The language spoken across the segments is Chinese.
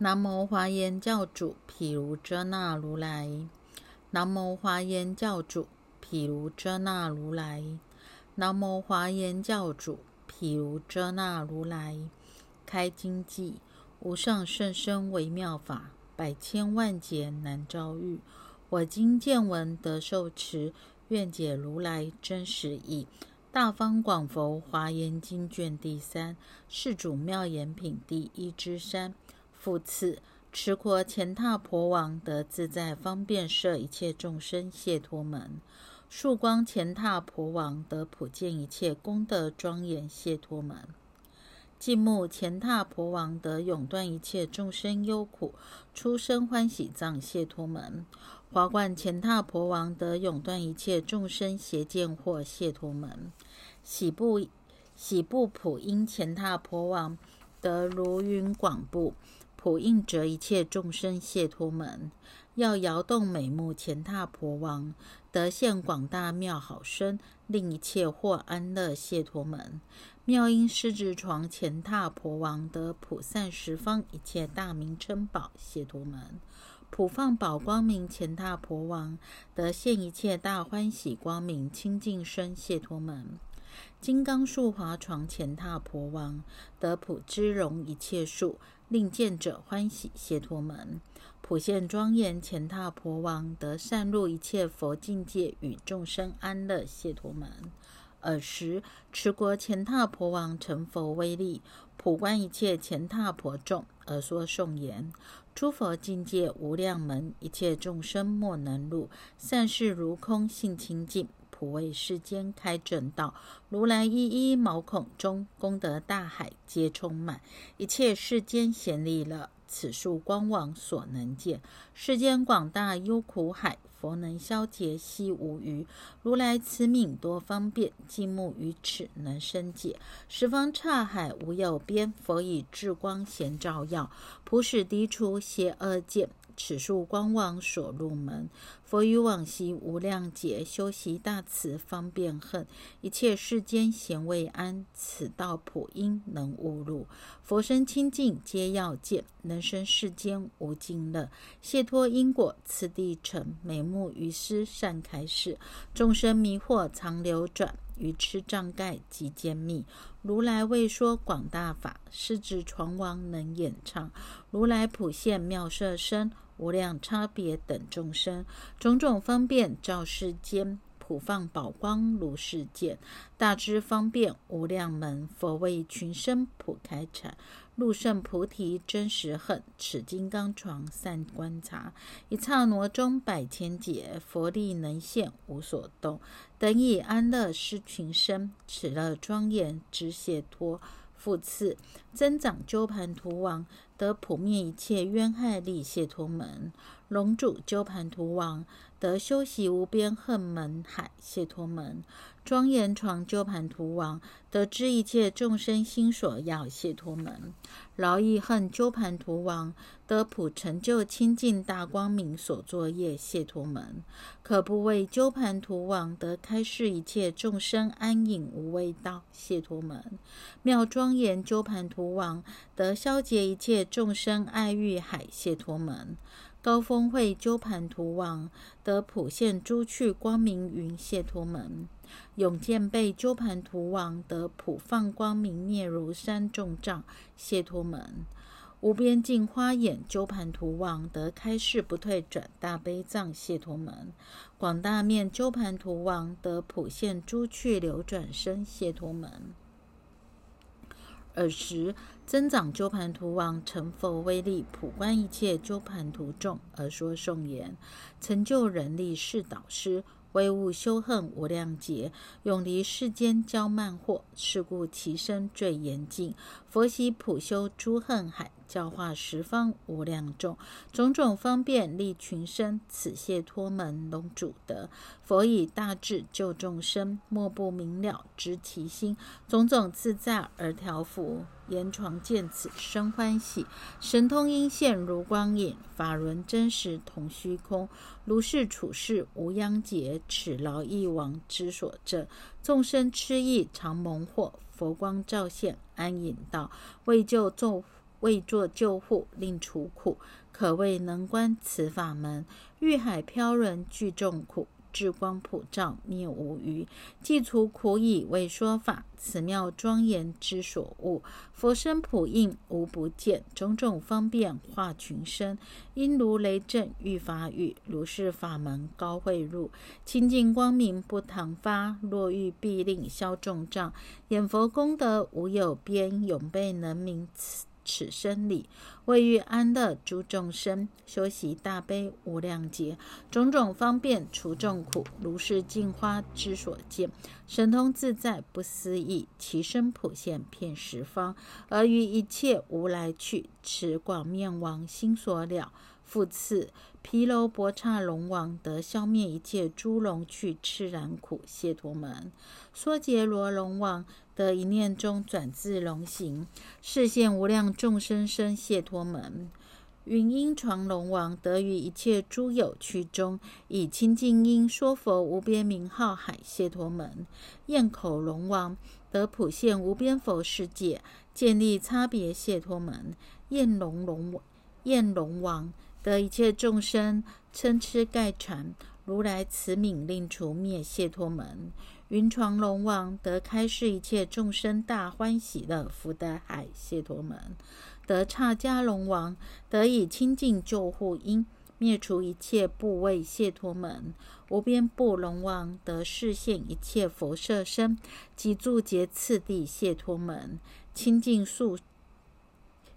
南无华严教主毗卢遮那如来，南无华严教主毗卢遮那如来，南无华严教主毗卢遮那如来。开经记：无上甚深微妙法，百千万劫难遭遇。我今见闻得受持，愿解如来真实义。大方广佛华严经卷第三，世主妙言品第一之三。复次，持国前踏婆王得自在方便摄一切众生解脱门；曙光前踏婆王得普见一切功德庄严解脱门；寂目前踏婆王得永断一切众生忧苦出生欢喜藏解脱门；华冠前踏婆王得永断一切众生邪见惑解脱门；喜部喜部普音前踏婆王得如云广布。普应着一切众生谢脱门，要摇动美目前踏婆王，得现广大妙好身，令一切获安乐谢脱门。妙音狮子床前踏婆王得普散十方一切大名称宝谢脱门。普放宝光明前踏婆王得现一切大欢喜光明清净身谢脱门。金刚树华床前踏婆王得普知容一切树。令见者欢喜，谢脱门普现庄严前闼婆王得善入一切佛境界与众生安乐，谢脱门。尔时持国前闼婆王成佛威力，普观一切前闼婆众，而说颂言：诸佛境界无量门，一切众生莫能入。善事如空，性清净。普为世间开正道，如来一一毛孔中功德大海皆充满，一切世间贤利乐，此数光王所能见。世间广大忧苦海，佛能消劫悉无余。如来慈悯多方便，寂目于此能生解。十方刹海无有边，佛以智光显照耀，普使涤除邪恶见。此树光王所入门，佛于往昔无量劫修习大慈方便恨，一切世间咸未安，此道普应能悟入。佛身清净皆要见，能生世间无尽乐。解脱因果次第成，美目于斯善开示，众生迷惑常流转，愚痴障盖即坚密。如来未说广大法，是指传王能演唱。如来普现妙色身。无量差别等众生，种种方便照世间，普放宝光如世见，大智方便无量门，佛为群生普开阐，入圣菩提真实恨，此金刚床善观察，一刹那中百千劫，佛力能现无所动，等以安乐施群生，此乐庄严之解脱。复次，增长鸠盘图王。得普灭一切冤害力解脱门；龙主鸠盘图王得修习无边恨门海解脱门；庄严床鸠盘图王得知一切众生心所要解脱门；劳逸恨鸠盘图王得普成就清净大光明所作业解脱门。可不为鸠盘图王得开示一切众生安隐无畏道解脱门。妙庄严鸠盘图王得消解一切众生爱欲海解脱门，高峰会鸠盘图王得普现诸趣光明云解脱门，永见被鸠盘图王得普放光明灭如山众障谢脱门，无边境花眼鸠盘图王得开示不退转大悲藏解脱门，广大面鸠盘图王得普现诸趣流转生解脱门。尔时，增长鸠盘图王成佛威力，普观一切鸠盘图众，而说颂言：成就人力是导师，威物修恨无量劫，永离世间骄慢惑，是故其身最严净。佛悉普修诸恨海。教化十方无量众，种种方便利群生，此谢脱门龙主德。佛以大智救众生，莫不明了知其心，种种自在而调伏。言床见此生欢喜，神通应现如光影，法轮真实同虚空。如是处世无央劫，此劳役王之所证。众生痴意常蒙惑，佛光照现安隐道，为救众。为作救护，令除苦，可谓能观此法门。欲海飘人俱众苦。智光普照，灭无余。既除苦以，为说法。此妙庄严之所悟。佛身普应，无不见。种种方便化群生。因如雷震，欲法语。如是法门高慧入，清净光明不唐发。若欲必令消众障。演佛功德无有边，永被能明此。生理，为欲安乐诸众生，修习大悲无量劫，种种方便除众苦，如是镜花之所见，神通自在不思议，其身普现遍十方，而于一切无来去，此广面王心所了。复次，毗楼波刹龙王得消灭一切诸龙去赤然苦，谢陀门；娑竭罗龙王得一念中转自龙形，视现无量众生生谢陀门；云音传龙王得于一切诸有趣中，以清净音说佛无边名号海，谢陀门；焰口龙王得普现无边佛世界，建立差别谢陀门；焰龙龙焰龙王。得一切众生嗔痴盖缠，如来慈悯令除灭谢脱门。云床龙王得开示一切众生大欢喜的福德海谢脱门。得刹迦龙王得以清净救护因灭除一切部位谢脱门。无边部龙王得示现一切佛舍身及住劫次第谢脱门。清净素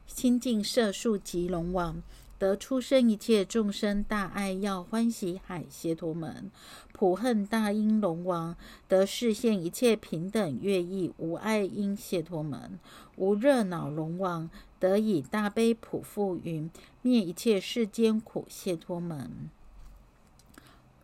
清净色数及龙王。得出生一切众生大爱要欢喜海谢陀门，普恨大音龙王得示现一切平等乐意无爱因谢陀门，无热恼龙王得以大悲普覆云灭一切世间苦谢陀门。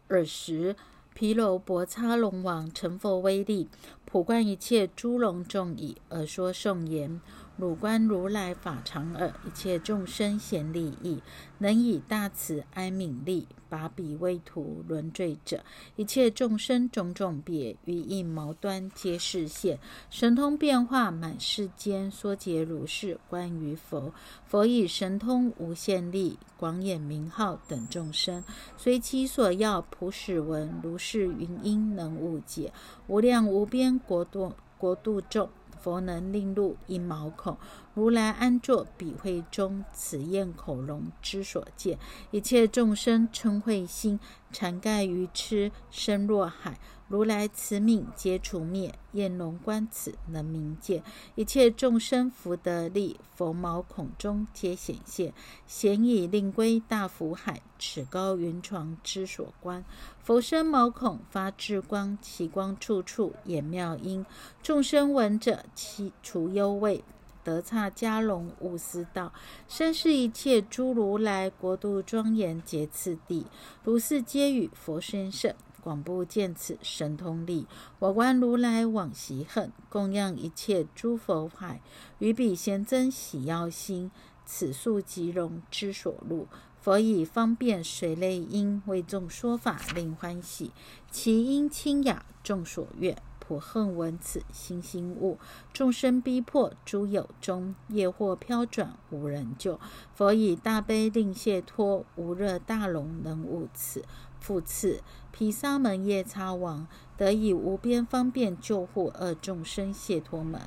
尔时毗楼婆叉龙王成佛威力，普观一切诸龙众已，而说圣言。汝观如来法常耳，一切众生显利益，能以大慈哀悯力，拔彼为徒轮坠者，一切众生种种别，于应毛端皆示现，神通变化满世间，说解如是观于佛，佛以神通无限力，广演名号等众生，随其所要普使闻，如是云音能悟解，无量无边国度国度众。佛能令入一毛孔，如来安坐彼会中，此焰口龙之所见。一切众生称慧心，缠盖于痴，身若海。如来慈悯皆除灭，焰龙观此能明见。一切众生福德力，佛毛孔中皆显现，显以令归大福海。此高云床之所观。佛身毛孔发智光，其光处处演妙音。众生闻者，其除忧畏，得刹迦龙悟思道。身是一切诸如来国度庄严，皆次第。如是皆与佛身圣。广布见此神通力，我观如来往昔恨，供养一切诸佛海，于彼贤真喜要心，此数即容之所入。佛以方便随类因为众说法，令欢喜，其音清雅，众所悦。普恨闻此心心悟，众生逼迫诸有中，业惑飘转无人救。佛以大悲令解脱，无热大龙能悟此。复次，毗沙门夜叉王得以无边方便救护二众生解脱门，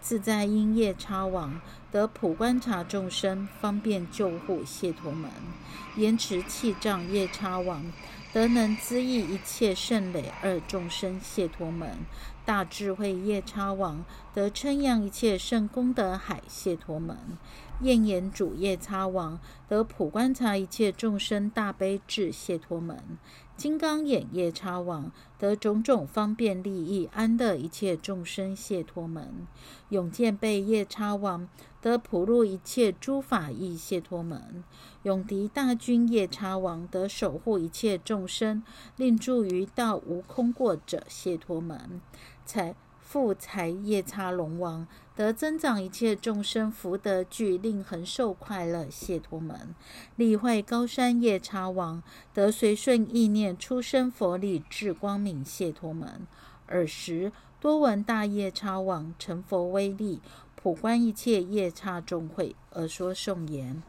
自在因夜叉王得普观察众生方便救护解脱门，延迟气障夜叉王得能资益一切圣累二众生解脱门，大智慧夜叉王得称扬一切圣功德海解脱门。焰眼主夜叉王得普观察一切众生大悲智解脱门，金刚眼夜叉王得种种方便利益安乐一切众生解脱门，永见被夜叉王得普入一切诸法意解脱门，永敌大军夜叉王得守护一切众生，令住于道无空过者解脱门，才。富财夜叉龙王得增长一切众生福德具，令恒受快乐谢脱门。力坏高山夜叉王得随顺意念出生佛力智光明谢脱门。尔时多闻大夜叉王成佛威力，普观一切夜叉众会，而说颂言：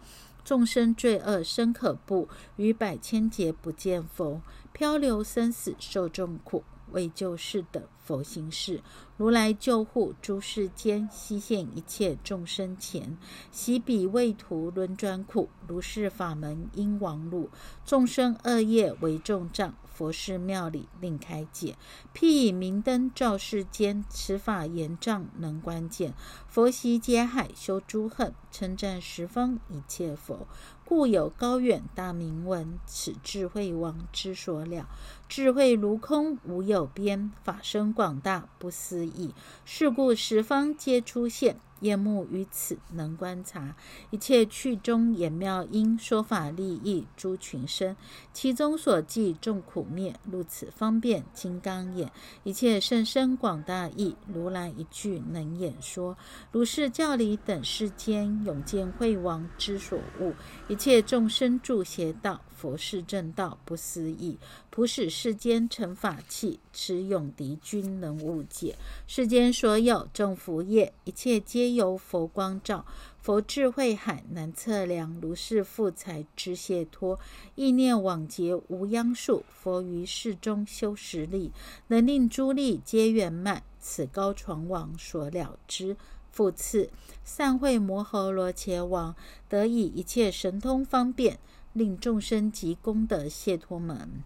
众生罪恶深可怖，于百千劫不见佛，漂流生死受众苦，为救世等佛行事。如来救护诸世间，悉现一切众生前，习彼为徒轮转苦，如是法门因亡路，众生恶业为重障。佛事妙理另开解，辟以明灯照世间，此法严障能关见。佛习劫海修诸恨，称赞十方一切佛。故有高远大明文，此智慧王之所了。智慧如空无有边，法身广大不思议。是故十方皆出现。眼目于此能观察一切去中言妙音说法利益诸群生，其中所记众苦灭，如此方便金刚眼，一切甚深广大义，如来一句能演说。如是教理等世间，永见慧王之所悟，一切众生助邪道。佛是正道，不思议，普使世间成法器，持永敌君能悟解。世间所有正福业，一切皆由佛光照。佛智慧海难测量，如是富财之解脱，意念往劫无央数。佛于世中修实力，能令诸力皆圆满。此高床王所了之。复次，善会摩诃罗伽王得以一切神通方便。令众生及功德谢脱门，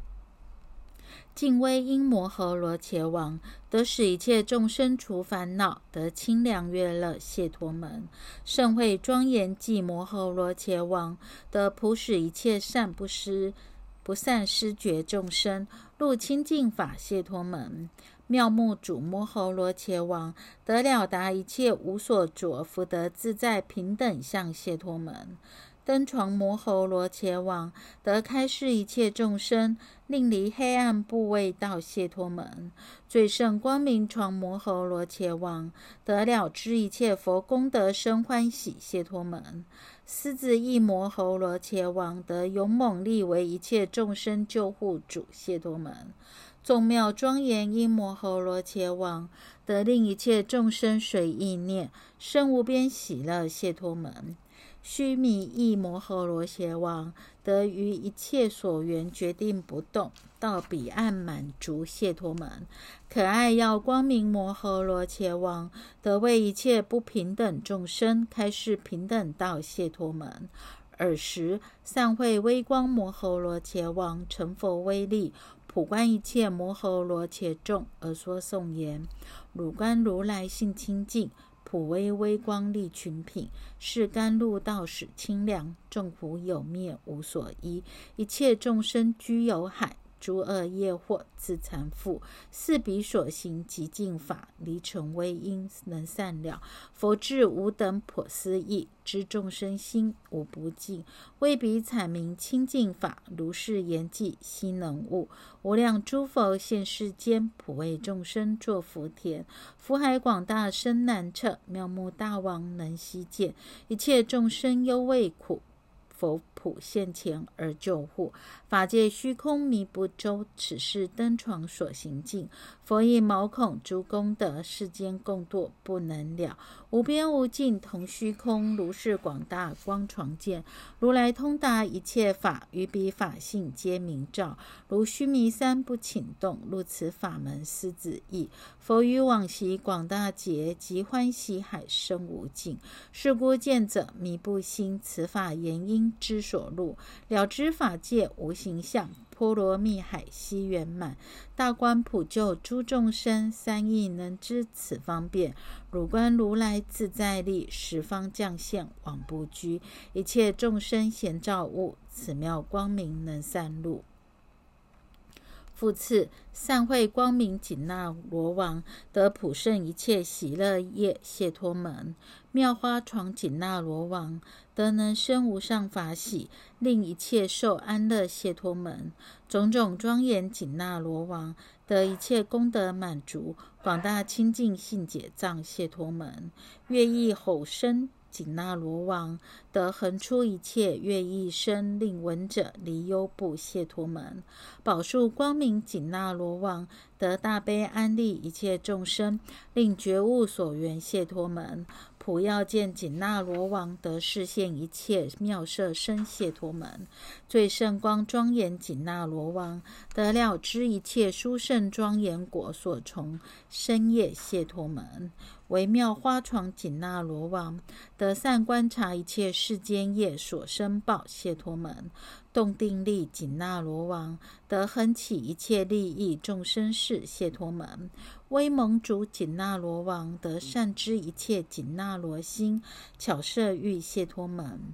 敬威因摩诃罗伽王得使一切众生除烦恼，得清凉悦乐谢脱门；盛会庄严即摩诃罗伽王得普使一切善不施不善施觉众生入清净法谢脱门；妙目主摩诃罗伽王得了达一切无所着福德自在平等相谢脱门。登床摩诃罗伽王得开示一切众生，令离黑暗部位到谢脱门；最胜光明床摩诃罗伽王得了知一切佛功德生欢喜谢脱门；狮子意摩诃罗伽王得勇猛力为一切众生救护主谢脱门；众妙庄严因摩诃罗伽王得令一切众生随意念生无边喜乐谢脱门。须弥意摩诃罗邪王得于一切所缘决定不动，到彼岸满足谢脱门。可爱要光明摩诃罗伽王得为一切不平等众生开示平等道谢脱门。尔时善会微光摩诃罗伽王成佛威力，普观一切摩诃罗伽众而说颂言：汝观如来性清净。普威微光利群品，是甘露道使清凉，众苦有灭无所依，一切众生居有海。诸恶业或自残负，四彼所行极净法，离尘微因能善了。佛智无等破思议，知众生心无不尽，为彼阐明清净法，如是言记悉能悟。无量诸佛现世间，普为众生作福田。福海广大深难测，妙目大王能悉见，一切众生忧畏苦。佛普现前而救护，法界虚空迷不周，此事登床所行径。佛以毛孔诸功德，世间共堕不能了。无边无尽同虚空，如是广大光床见。如来通达一切法，于彼法性皆明照。如须弥山不请动，入此法门思子意。佛于往昔广大劫，及欢喜海深无尽。是故见者迷不心，此法言因之所入，了知法界无形象。波罗蜜海悉圆满，大观普救诸众生，三亿能知此方便。汝观如来自在力，十方降现往不居，一切众生咸照物，此妙光明能散入。复次，善会光明紧那罗王得普胜一切喜乐业谢脱门。妙花床紧那罗王得能生无上法喜，令一切受安乐谢脱门。种种庄严紧那罗王得一切功德满足，广大清净性解藏谢脱门。乐意吼声。紧那罗王得恒出一切乐意声，令闻者离忧怖谢脱门；宝树光明紧那罗王得大悲安利一切众生，令觉悟所缘谢脱门；普要见紧那罗王得视现一切妙色身谢脱门，最圣光庄严紧那罗王得了知一切殊胜庄严果所从深夜谢脱门，微妙花床紧那罗王得善观察一切世间业所生报谢脱门，动定力紧那罗王得恒起一切利益众生事谢脱门。威蒙主紧那罗王得善知一切紧那罗心，巧设欲谢脱门。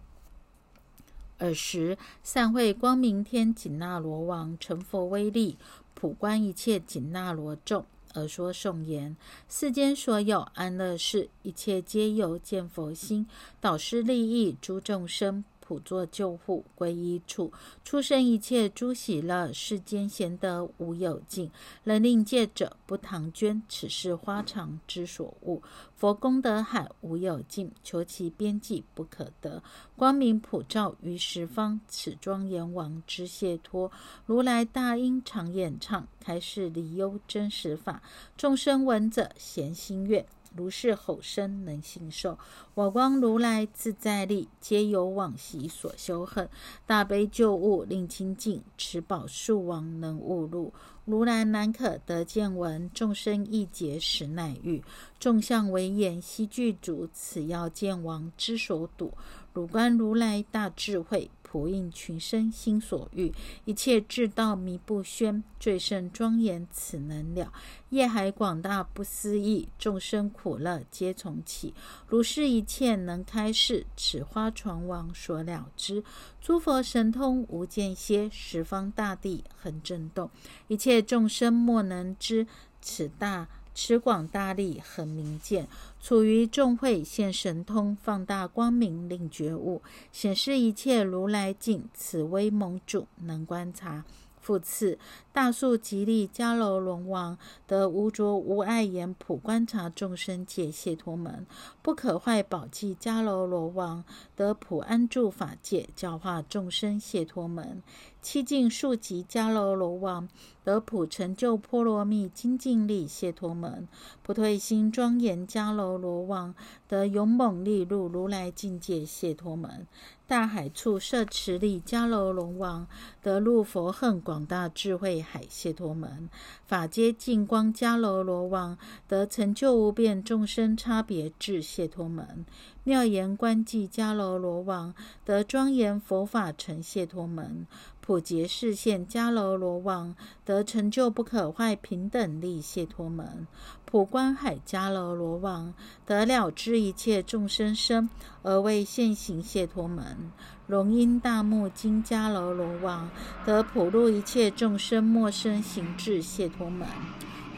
尔时，散会光明天紧那罗王成佛威力，普观一切紧那罗众，而说颂言：世间所有安乐事，一切皆由见佛心，导师利益诸众生。普作救护归一处，出生一切诸喜乐，世间贤德无有尽。能令戒者不唐捐，此是花常之所悟。佛功德海无有尽，求其边际不可得。光明普照于十方，此庄严王之解脱。如来大音常演唱，开示离忧真实法。众生闻者咸心悦。如是吼声能信受，我光如来自在力，皆由往昔所修恨。大悲救物令清净，持宝树王能悟入。如来难可得见闻，众生一劫实乃遇。众相为眼悉具足，此要见王之所睹。汝观如来大智慧。普应群生心所欲，一切智道弥不宣，最胜庄严此能了。业海广大不思议，众生苦乐皆从起。如是一切能开示，此花床王所了知。诸佛神通无间歇，十方大地恒震动，一切众生莫能知。此大。持广大力，恒明见，处于众会现神通，放大光明，令觉悟，显示一切如来境。此威蒙主能观察。复次，大树吉利迦楼龙王得无着无碍眼普观察众生界解脱门，不可坏宝记迦楼罗王得普安住法界教化众生解脱门。七境数级迦楼罗王得普成就波罗蜜精进力解脱门。不退心庄严迦楼罗王得勇猛力入如来境界解脱门。大海处摄持力迦楼龙王得入佛恨广大智慧海解脱门，法界净光迦楼罗王得成就无边众生差别智解脱门，妙言观寂迦楼罗王得庄严佛法成解脱门。普劫视现迦楼罗王得成就不可坏平等力解脱门，普观海迦楼罗王得了知一切众生生而为现行解脱门，龙音大目金迦楼罗王得普入一切众生陌生行智解脱门。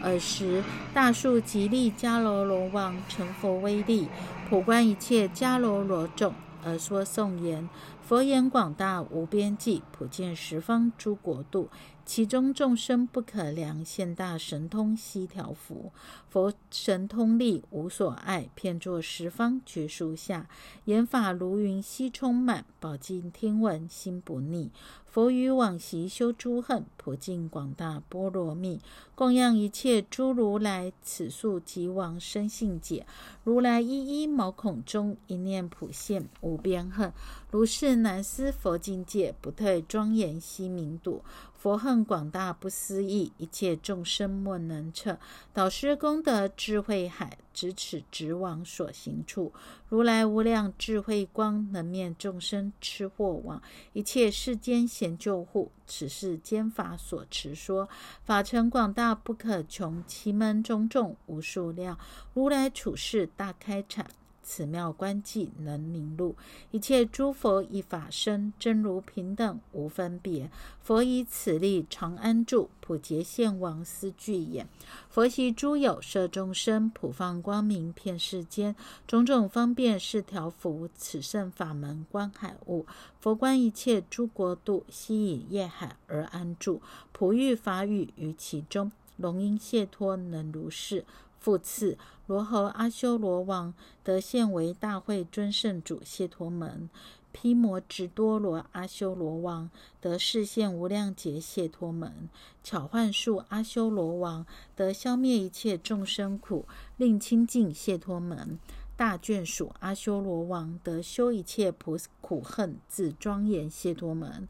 尔时大树吉利迦楼罗王成佛威力，普观一切迦楼罗众而说颂言。佛言广大无边际，普见十方诸国度，其中众生不可量，现大神通悉调伏。佛神通力无所碍，遍作十方觉树下，言法如云悉充满，宝镜听闻心不腻。佛于往昔修诸恨，普尽广大波罗蜜，供养一切诸如来，此数即往生信解。如来一一毛孔中，一念普现无边恨。如是难思佛境界，不退庄严悉明度。佛恨广大不思议，一切众生莫能测。导师功德智慧海，咫尺直往所行处。如来无量智慧光，能灭众生痴惑网。一切世间显救护，此是兼法所持说。法成广大不可穷，其门中众无数量。如来处世大开阐。此妙观寂能明露，一切诸佛以法身，真如平等无分别。佛以此力常安住，普结现王思聚也。佛习诸有摄众生，普放光明遍世间，种种方便是调伏。此圣法门观海物，佛观一切诸国度，悉以业海而安住，普育法语于其中，龙音解脱能如是。复次，罗侯阿修罗王得现为大会尊圣主谢陀门；毗摩直多罗阿修罗王得示现无量劫谢陀门；巧幻术阿修罗王得消灭一切众生苦，令清净谢陀门。大眷属阿修罗王得修一切苦苦恨自庄严谢脱门。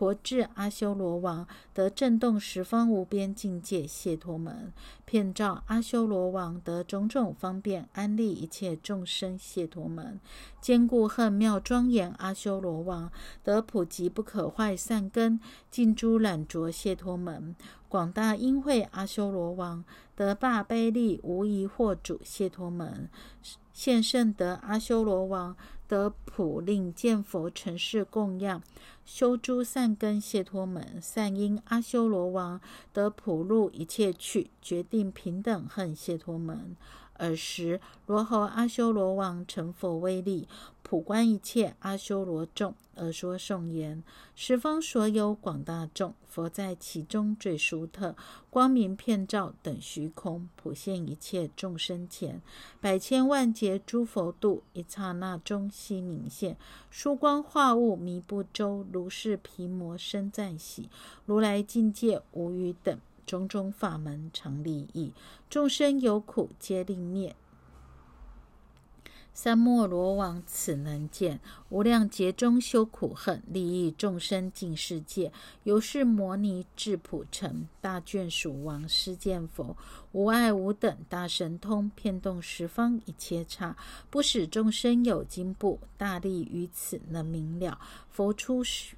佛智阿修罗王得震动十方无边境界谢脱门，遍照阿修罗王得种种方便安利一切众生谢脱门，坚固恨妙庄严阿修罗王得普及不可坏善根尽诸懒浊谢脱门，广大因慧阿修罗王得大悲力无疑惑主谢脱门，现圣得阿修罗王。得普令见佛尘世供养，修诸善根谢脱门，善因阿修罗王得普入一切去，决定平等恨谢脱门。尔时，罗侯阿修罗王成佛威力，普观一切阿修罗众，而说颂言：十方所有广大众，佛在其中最殊特，光明遍照等虚空，普现一切众生前，百千万劫诸佛度，一刹那中悉明现，殊光化物弥不周，如是毗摩生赞喜，如来境界无余等。种种法门常利益众生有苦皆令灭。三摩罗王此能见无量劫中修苦恨利益众生尽世界，由是摩尼智普成大眷属王施见佛无碍无等大神通，遍动十方一切刹，不使众生有惊怖，大力于此能明了。佛出世。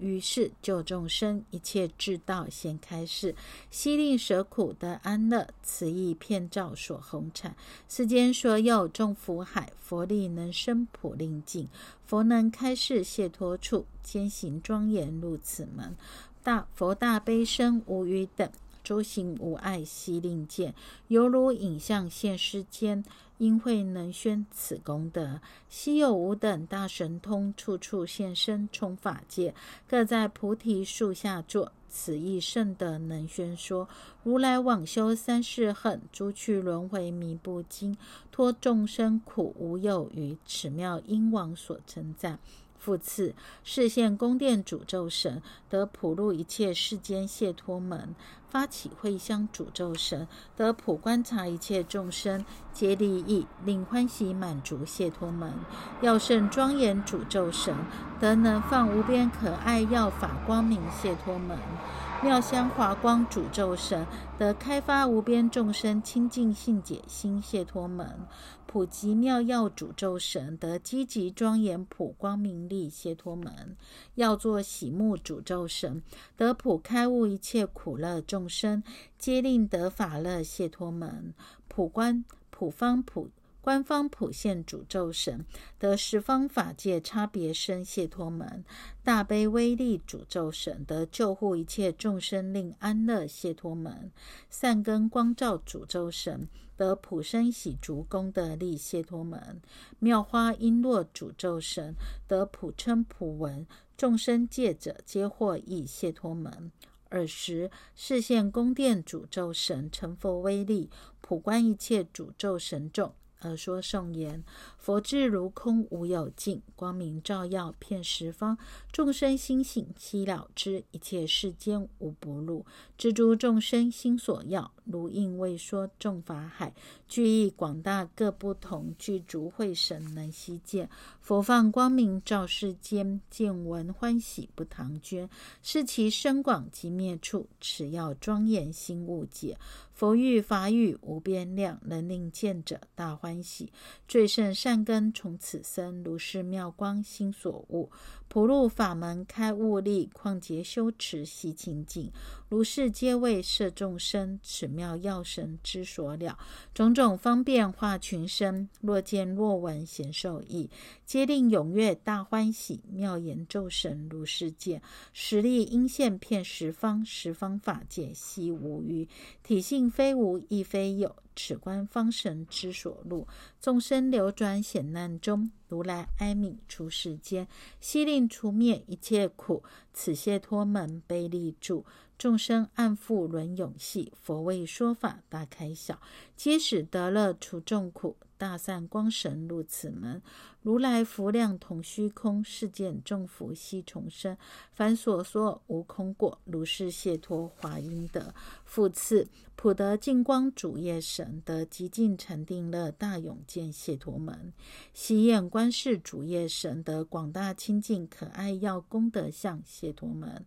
于是救众生一切智道先开示，悉令舍苦得安乐，此意遍照所弘产。世间所有众福海，佛力能生普令尽，佛能开示解脱处，坚行庄严入此门。大佛大悲身无余等，诸行无碍悉令见，犹如影像现世间。因会能宣此功德，稀有无等大神通，处处现身充法界，各在菩提树下坐。此意甚德能宣说，如来往修三世恨，诸去轮回迷不惊，脱众生苦无有余。此妙因王所称赞。复次，示现宫殿诅咒神得普入一切世间解脱门，发起会香诅咒神得普观察一切众生皆利益，令欢喜满足解脱门。要胜庄严诅咒神得能放无边可爱要法光明解脱门。妙香华光主咒神得开发无边众生清净性解心解脱门。普及妙药主咒神得积极庄严普光明力解脱门，要做喜目主咒神得普开悟一切苦乐众生皆令得法乐解脱门，普观普方普。官方普现诅咒神得十方法界差别生解脱门，大悲威力诅咒神得救护一切众生令安乐解脱门，善根光照诅咒神得普生喜足功德力解脱门，妙花璎珞诅咒神得普称普闻众生戒者皆获益解脱门。尔时视现宫殿诅咒神成佛威力普观一切诅咒神众。而说颂言：佛智如空无有尽，光明照耀遍十方，众生心性悉了知，一切世间无不入，知诸众生心所要，如应未说众法海，具意广大各不同，具足慧神能悉见。佛放光明照世间，见闻欢喜不唐捐，是其深广及灭处，此要庄严心悟解。佛欲法语无边量，能令见者大欢喜。最胜善根从此生，如是妙光心所悟。普入法门开悟力，旷劫修持悉清净。如是皆为摄众生，此妙药神之所了。种种方便化群生，若见若闻显受益，皆令踊跃大欢喜。妙言咒神如是见，实力应现遍十方，十方法界悉无余。体性非无亦非有。此观方神之所入，众生流转险难中，如来哀悯出世间，悉令除灭一切苦。此解脱门悲力住，众生暗复轮永系。佛为说法大开晓，皆使得乐除众苦。大善光神入此门，如来福量同虚空，世间众福悉重生。凡所说无空过，如是解脱华应得。复次，普得净光主业神。得极尽禅定乐大勇见谢陀门；喜眼观世主业神得广大清净可爱要功德相谢陀门。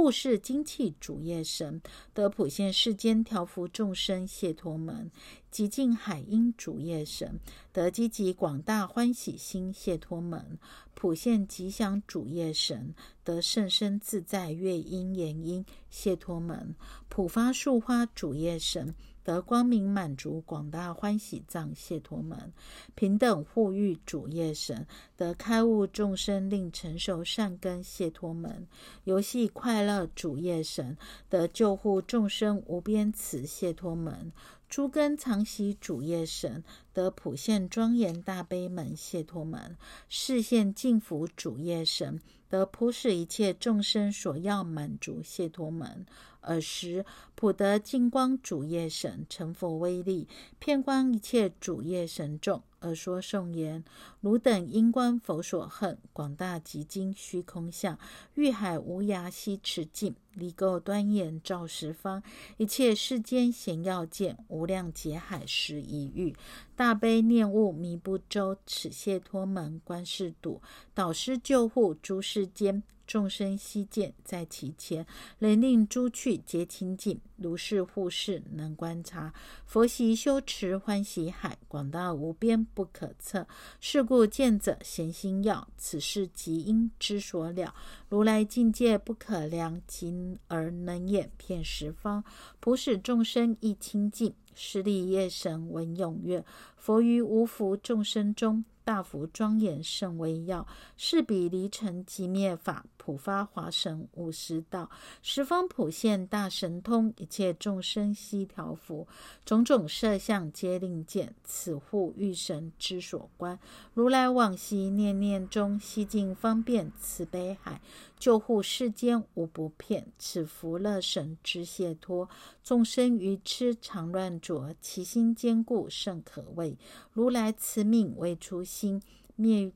护世精气主业神得普现世间调伏众生谢托门，极尽海音主业神得积极广大欢喜心谢托门，普现吉祥主业神得甚深自在乐音言音谢托门，普发树花主业神。得光明满足广大欢喜藏谢托门，平等护育主业神得开悟众生令成熟善根谢托门，游戏快乐主业神得救护众生无边慈谢托门，诸根常喜主业神得普现庄严大悲门谢陀门，视现净福主业神得普使一切众生所要满足谢陀门。尔时，普得净光主业神成佛威力，遍观一切主业神众，而说颂言：汝等因观佛所恨，广大极经虚空相，欲海无涯悉持尽，离垢端严照十方，一切世间贤要见，无量劫海时一遇，大悲念悟弥不周，此谢托门观世笃，导师救护诸世间。众生悉见在其前，能令诸趣皆清净。如是护世能观察，佛习修持欢喜海，广大无边不可测。是故见者贤心要，此事即因之所了。如来境界不可量，今而能演遍十方，普使众生亦清净。势利业神闻踊跃，佛于无福众生中。大福庄严甚微要，是彼离尘即灭法，普发华神五十道，十方普现大神通，一切众生悉调伏，种种色相皆令见。此护欲神之所观，如来往昔念念中，悉尽方便慈悲海，救护世间无不骗。此福乐神之解脱，众生愚痴常乱着，其心坚固甚可畏。如来慈命为初。心灭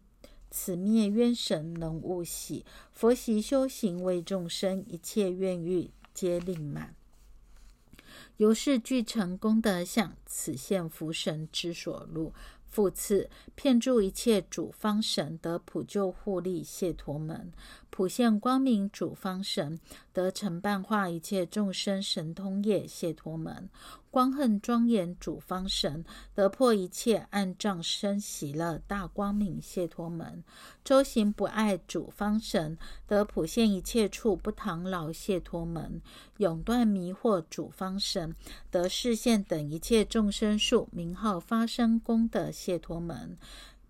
此灭冤神能悟喜，佛习修行为众生一切愿欲皆令满。由是具成功德相，此现福神之所入。复次，骗助一切主方神得普救护力谢陀门，普现光明主方神得成办化一切众生神通业谢陀门。光恨庄严主方神得破一切暗障生喜乐大光明谢陀门，周行不爱主方神得普现一切处不唐劳谢陀门，永断迷惑主方神得视现等一切众生数名号发生功德谢脱门，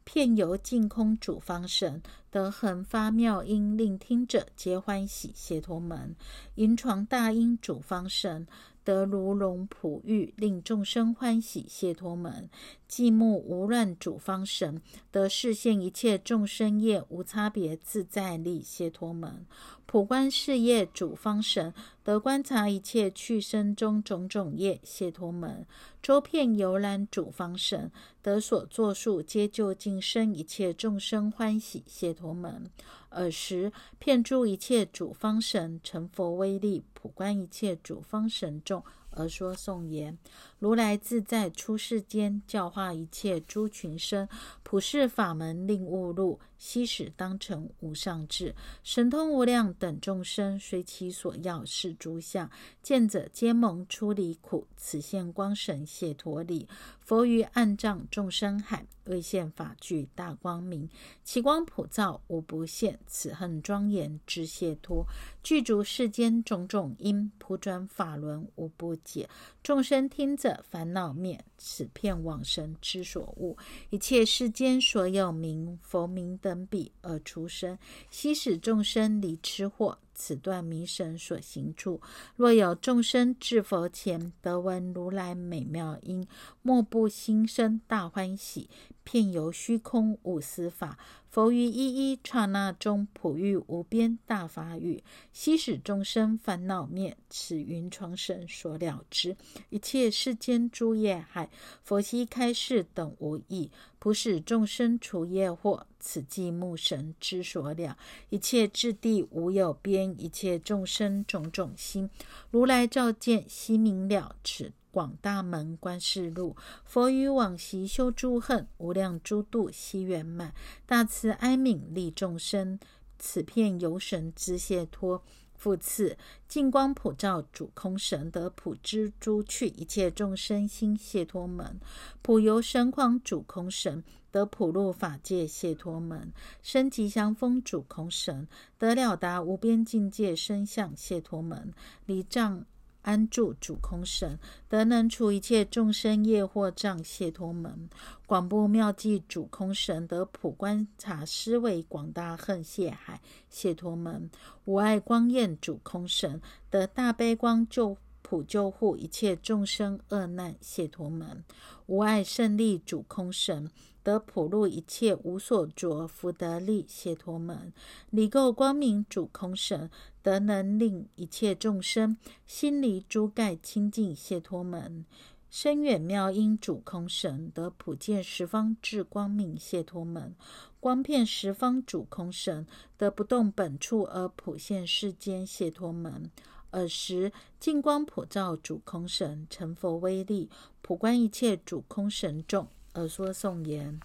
片游净空主方神得恒发妙音令听者皆欢喜谢脱门，银床大音主方神。得如龙普玉，令众生欢喜谢脱门；寂目无乱主方神，得视现一切众生业无差别自在力谢脱门；普观事业主方神，得观察一切去生中种种业谢脱门；周遍游览主方神，得所作数皆就近生一切众生欢喜谢脱门。尔时，遍诸一切主方神成佛威力，普观一切主方神众，而说颂言：如来自在出世间，教化一切诸群生，普世法门令悟入，悉使当成无上智，神通无量等众生，随其所要是诸相，见者皆蒙出离苦。此现光神解脱理，佛于暗障众生海。为现法具大光明，其光普照无不现。此恨庄严之解脱，具足世间种种因，普转法轮无不解。众生听者烦恼灭，此片往生之所悟。一切世间所有名佛名等彼而出生，悉使众生离痴惑。此段迷神所行处，若有众生至佛前，得闻如来美妙音，莫不心生大欢喜，遍游虚空无思法。佛于一一刹那中，普喻无边大法语，悉使众生烦恼灭。此云床神所了之。一切世间诸业海，佛悉开示等无异，普使众生除业惑。此即目神之所了。一切智地无有边，一切众生种种心，如来照见悉明了。此广大门观世路，佛于往昔修诸恨，无量诸度悉圆满，大慈哀悯利众生，此片游神之解脱。复次，净光普照主空神，得普知诸趣一切众生心解脱门；普游神狂主空神，得普入法界解脱门；生吉祥风主空神，得了达无边境界身相解脱门；离障。安住主空神，得能除一切众生业惑障，解脱门；广布妙计主空神，得普观察思维广大恨谢海，解脱门；无碍光焰主空神，得大悲光救普救护一切众生恶难，解脱门；无碍胜利主空神。得普入一切无所着福德力解脱门，离垢光明主空神，得能令一切众生心离诸盖清净解脱门，深远妙音主空神，得普见十方智光明解脱门，光遍十方主空神，得不动本处而普现世间解脱门。尔时净光普照主空神，成佛威力，普观一切主空神众。而说颂言：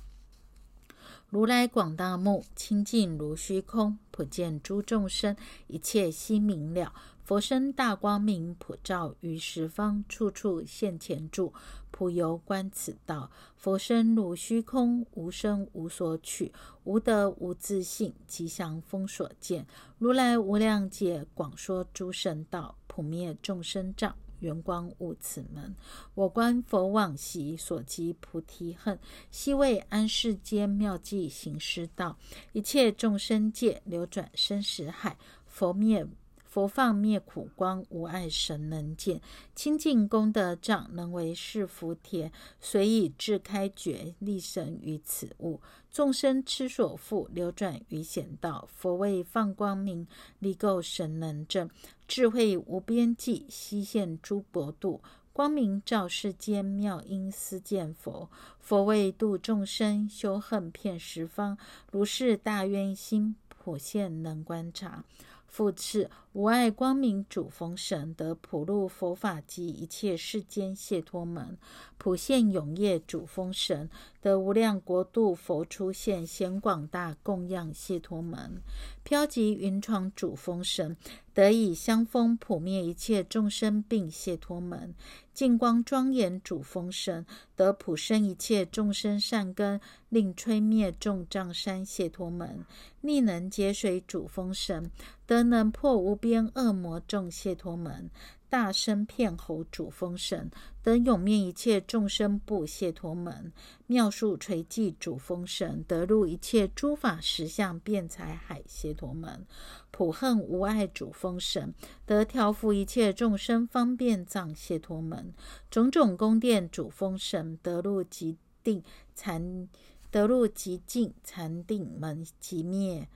如来广大目，清净如虚空，普见诸众生，一切悉明了。佛身大光明，普照于十方，处处现前住，普游观此道。佛身如虚空，无生无所取，无得无自性，吉祥风所见。如来无量劫广说诸圣道，普灭众生障。圆光悟此门，我观佛往昔所积菩提恨，悉为安世间妙计行师道，一切众生界流转生死海，佛灭。佛放灭苦光，无碍神能见；清净功德障，能为是福田。随以智开觉，立神于此物。众生痴所缚，流转于险道。佛为放光明，离垢神能正。智慧无边际，悉现诸佛度。光明照世间，妙音思见佛。佛为度众生，修恨遍十方。如是大愿心，普现能观察。复次，无碍光明主风神，得普入佛法及一切世间解脱门；普现永业主风神，得无量国度佛出现显广大供养解脱门；飘集云床主风神，得以香风普灭一切众生病解脱门；净光庄严主风神，得普生一切众生善根，令吹灭众障山解脱门；逆能节水主风神。得能破无边恶魔众解脱门，大声片喉主风神，得永灭一切众生不解脱门，妙术垂迹主风神，得入一切诸法实相辩才海解脱门，普恨无爱主风神，得调伏一切众生方便藏解脱门，种种宫殿主风神，得入极定禅，得入极静禅定门，即灭。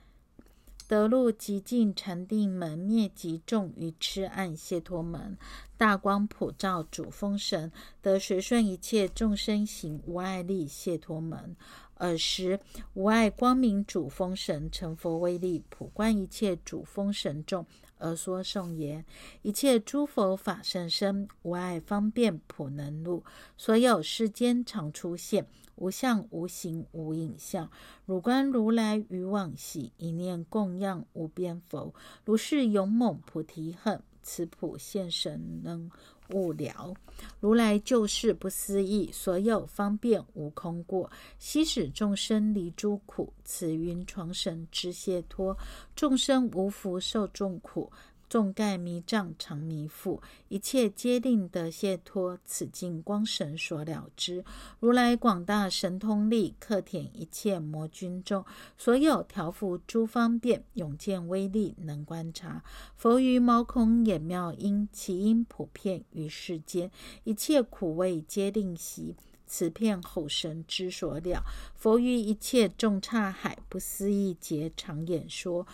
得入极尽禅定门，灭极众于痴暗解脱门，大光普照主风神，得随顺一切众生行无碍力解脱门。尔时无碍光明主风神成佛威力，普观一切主风神众，而说颂言：一切诸佛法甚深，无碍方便普能入，所有世间常出现。无相无形无影像，汝观如来于往昔一念供养无边佛，如是勇猛菩提恨，此普现神能悟了。如来救世不思议，所有方便无空过，悉使众生离诸苦，此云床神之解脱。众生无福受众苦。众盖迷障常迷覆，一切皆令得解脱。此境光神所了知。如来广大神通力，克舔一切魔君众。所有调伏诸方便，永见威力能观察。佛于毛孔眼妙音，其音普遍于世间。一切苦味皆令息。此片吼神之所了。佛于一切众刹海，不思议劫常演说。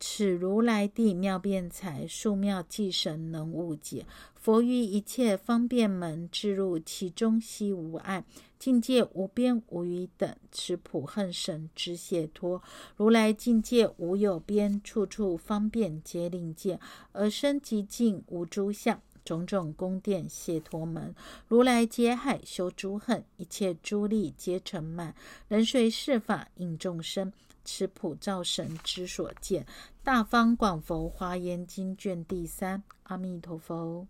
此如来地妙辩才，数妙计神能悟解。佛于一切方便门，置入其中，悉无碍，境界无边无余等。此普恨神之解脱。如来境界无有边，处处方便皆令见，而生极尽无诸相。种种宫殿谢脱门，如来皆害修诸恨，一切诸力皆成满。人随世法应众生，持普照神之所见。大方广佛华严经卷第三。阿弥陀佛。